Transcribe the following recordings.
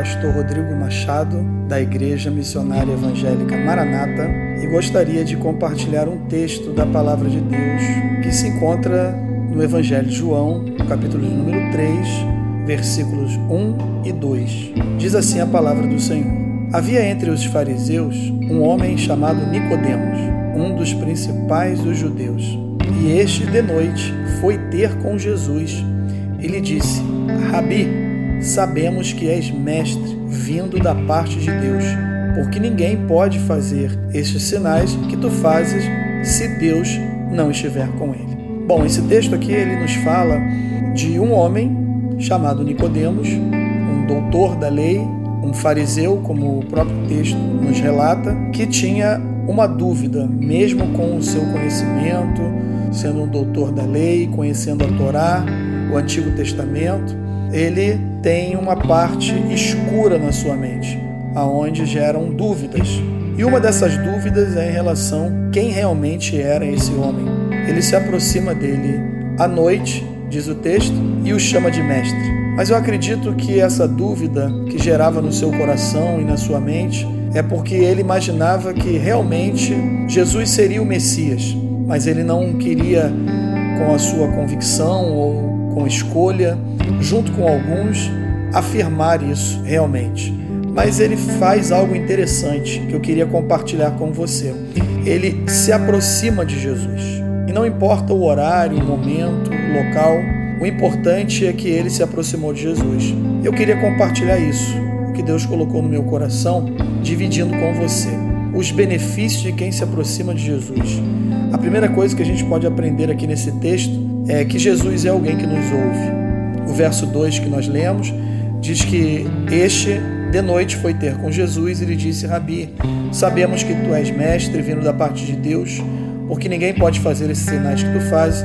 pastor Rodrigo Machado, da Igreja Missionária Evangélica Maranata, e gostaria de compartilhar um texto da Palavra de Deus que se encontra no Evangelho de João, capítulo número 3, versículos 1 e 2. Diz assim a palavra do Senhor: Havia entre os fariseus um homem chamado Nicodemos, um dos principais dos judeus. E este de noite foi ter com Jesus e lhe disse: Rabi, sabemos que és mestre, vindo da parte de Deus, porque ninguém pode fazer estes sinais que tu fazes se Deus não estiver com ele. Bom, esse texto aqui ele nos fala de um homem chamado Nicodemos, um doutor da lei, um fariseu, como o próprio texto nos relata, que tinha uma dúvida, mesmo com o seu conhecimento, sendo um doutor da lei, conhecendo a Torá, o Antigo Testamento, ele tem uma parte escura na sua mente, aonde geram dúvidas. E uma dessas dúvidas é em relação quem realmente era esse homem. Ele se aproxima dele à noite, diz o texto, e o chama de mestre. Mas eu acredito que essa dúvida que gerava no seu coração e na sua mente é porque ele imaginava que realmente Jesus seria o Messias, mas ele não queria, com a sua convicção ou com escolha, junto com alguns, afirmar isso realmente. Mas ele faz algo interessante que eu queria compartilhar com você. Ele se aproxima de Jesus. E não importa o horário, o momento, o local, o importante é que ele se aproximou de Jesus. Eu queria compartilhar isso, o que Deus colocou no meu coração, dividindo com você os benefícios de quem se aproxima de Jesus. A primeira coisa que a gente pode aprender aqui nesse texto é que Jesus é alguém que nos ouve. O verso 2 que nós lemos diz que este de noite foi ter com Jesus e lhe disse: Rabi, sabemos que tu és mestre vindo da parte de Deus, porque ninguém pode fazer esses sinais que tu fazes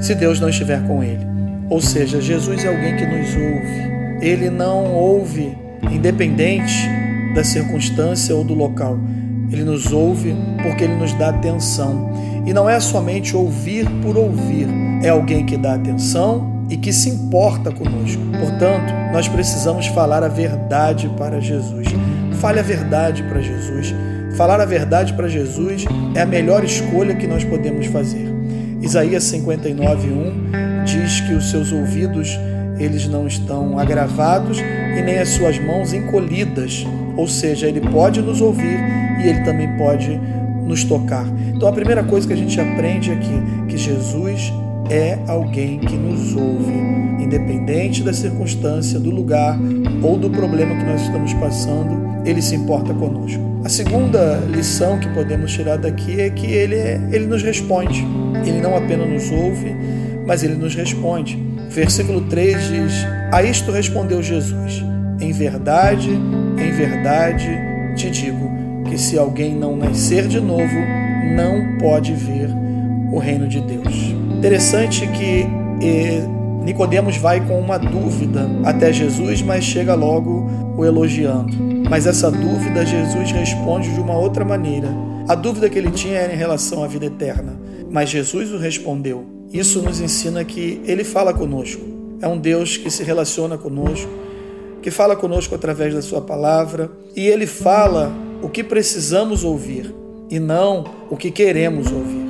se Deus não estiver com ele. Ou seja, Jesus é alguém que nos ouve. Ele não ouve independente da circunstância ou do local. Ele nos ouve porque ele nos dá atenção. E não é somente ouvir por ouvir, é alguém que dá atenção e que se importa conosco. Portanto, nós precisamos falar a verdade para Jesus. Fale a verdade para Jesus. Falar a verdade para Jesus é a melhor escolha que nós podemos fazer. Isaías 59:1 diz que os seus ouvidos eles não estão agravados e nem as suas mãos encolhidas, ou seja, ele pode nos ouvir e ele também pode nos tocar. Então a primeira coisa que a gente aprende aqui que Jesus é alguém que nos ouve, independente da circunstância, do lugar ou do problema que nós estamos passando, ele se importa conosco. A segunda lição que podemos tirar daqui é que ele, ele nos responde. Ele não apenas nos ouve, mas ele nos responde. Versículo 3 diz: A isto respondeu Jesus: Em verdade, em verdade te digo que se alguém não nascer de novo, não pode ver o reino de Deus. Interessante que eh, Nicodemos vai com uma dúvida até Jesus, mas chega logo o elogiando. Mas essa dúvida Jesus responde de uma outra maneira. A dúvida que ele tinha era em relação à vida eterna, mas Jesus o respondeu. Isso nos ensina que ele fala conosco. É um Deus que se relaciona conosco, que fala conosco através da sua palavra, e ele fala o que precisamos ouvir e não o que queremos ouvir.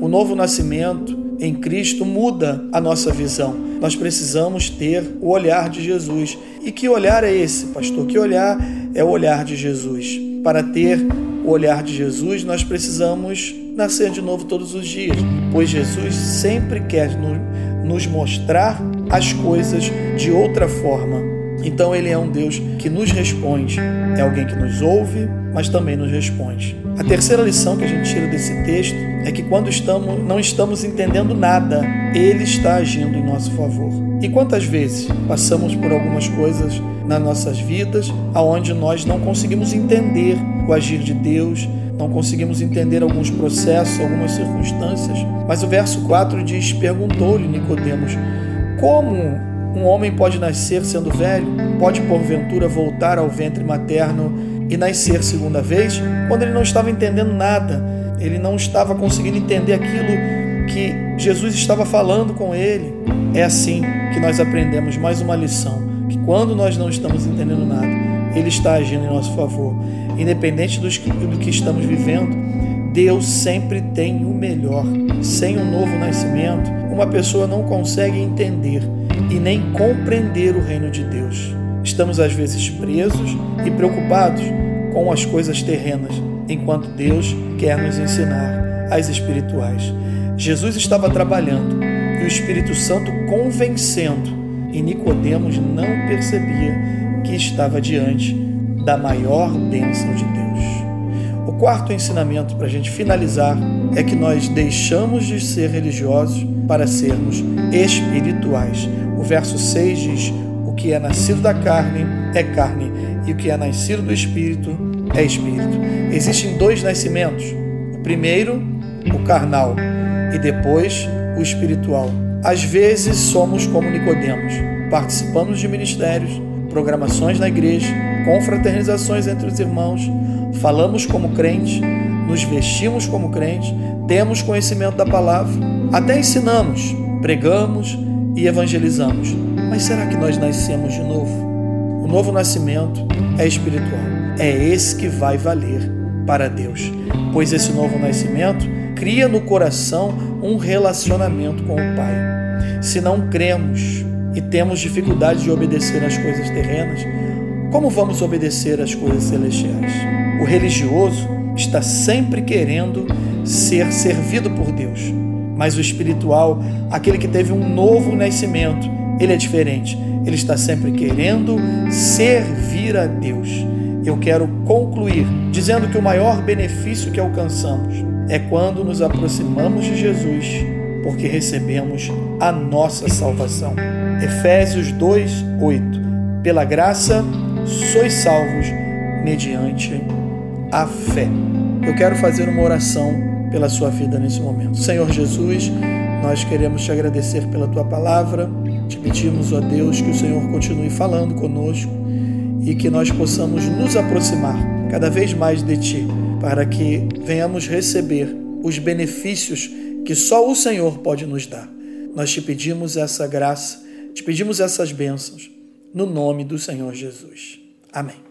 O novo nascimento em Cristo muda a nossa visão. Nós precisamos ter o olhar de Jesus. E que olhar é esse, pastor? Que olhar é o olhar de Jesus? Para ter o olhar de Jesus, nós precisamos nascer de novo todos os dias, pois Jesus sempre quer nos mostrar as coisas de outra forma. Então ele é um Deus que nos responde, é alguém que nos ouve, mas também nos responde. A terceira lição que a gente tira desse texto é que quando estamos, não estamos entendendo nada, Ele está agindo em nosso favor. E quantas vezes passamos por algumas coisas nas nossas vidas aonde nós não conseguimos entender o agir de Deus, não conseguimos entender alguns processos, algumas circunstâncias. Mas o verso 4 diz: Perguntou-lhe Nicodemos: Como um homem pode nascer sendo velho? Pode porventura voltar ao ventre materno e nascer segunda vez? Quando ele não estava entendendo nada, ele não estava conseguindo entender aquilo que Jesus estava falando com ele. É assim que nós aprendemos mais uma lição: que quando nós não estamos entendendo nada, Ele está agindo em nosso favor. Independente do que estamos vivendo, Deus sempre tem o melhor. Sem um novo nascimento, uma pessoa não consegue entender e nem compreender o reino de Deus. Estamos às vezes presos e preocupados com as coisas terrenas, enquanto Deus quer nos ensinar as espirituais. Jesus estava trabalhando e o Espírito Santo convencendo, e Nicodemos não percebia que estava diante da maior bênção de Deus. O quarto ensinamento para a gente finalizar é que nós deixamos de ser religiosos para sermos espirituais. O verso 6 diz: O que é nascido da carne é carne, e o que é nascido do espírito é espírito. Existem dois nascimentos: o primeiro, o carnal, e depois o espiritual. Às vezes somos como Nicodemos, participamos de ministérios, programações na igreja, confraternizações entre os irmãos, falamos como crentes, nos vestimos como crentes, temos conhecimento da palavra, até ensinamos, pregamos e evangelizamos. Mas será que nós nascemos de novo? O novo nascimento é espiritual. É esse que vai valer para Deus, pois esse novo nascimento cria no coração um relacionamento com o Pai. Se não cremos e temos dificuldade de obedecer às coisas terrenas, como vamos obedecer às coisas celestiais? O religioso está sempre querendo ser servido por Deus, mas o espiritual, aquele que teve um novo nascimento, ele é diferente. Ele está sempre querendo servir a Deus. Eu quero concluir dizendo que o maior benefício que alcançamos é quando nos aproximamos de Jesus, porque recebemos a nossa salvação. Efésios 2, 8. Pela graça sois salvos mediante a fé. Eu quero fazer uma oração pela sua vida nesse momento. Senhor Jesus, nós queremos te agradecer pela tua palavra, te pedimos, ó Deus, que o Senhor continue falando conosco e que nós possamos nos aproximar cada vez mais de ti, para que venhamos receber os benefícios que só o Senhor pode nos dar. Nós te pedimos essa graça, te pedimos essas bênçãos, no nome do Senhor Jesus. Amém.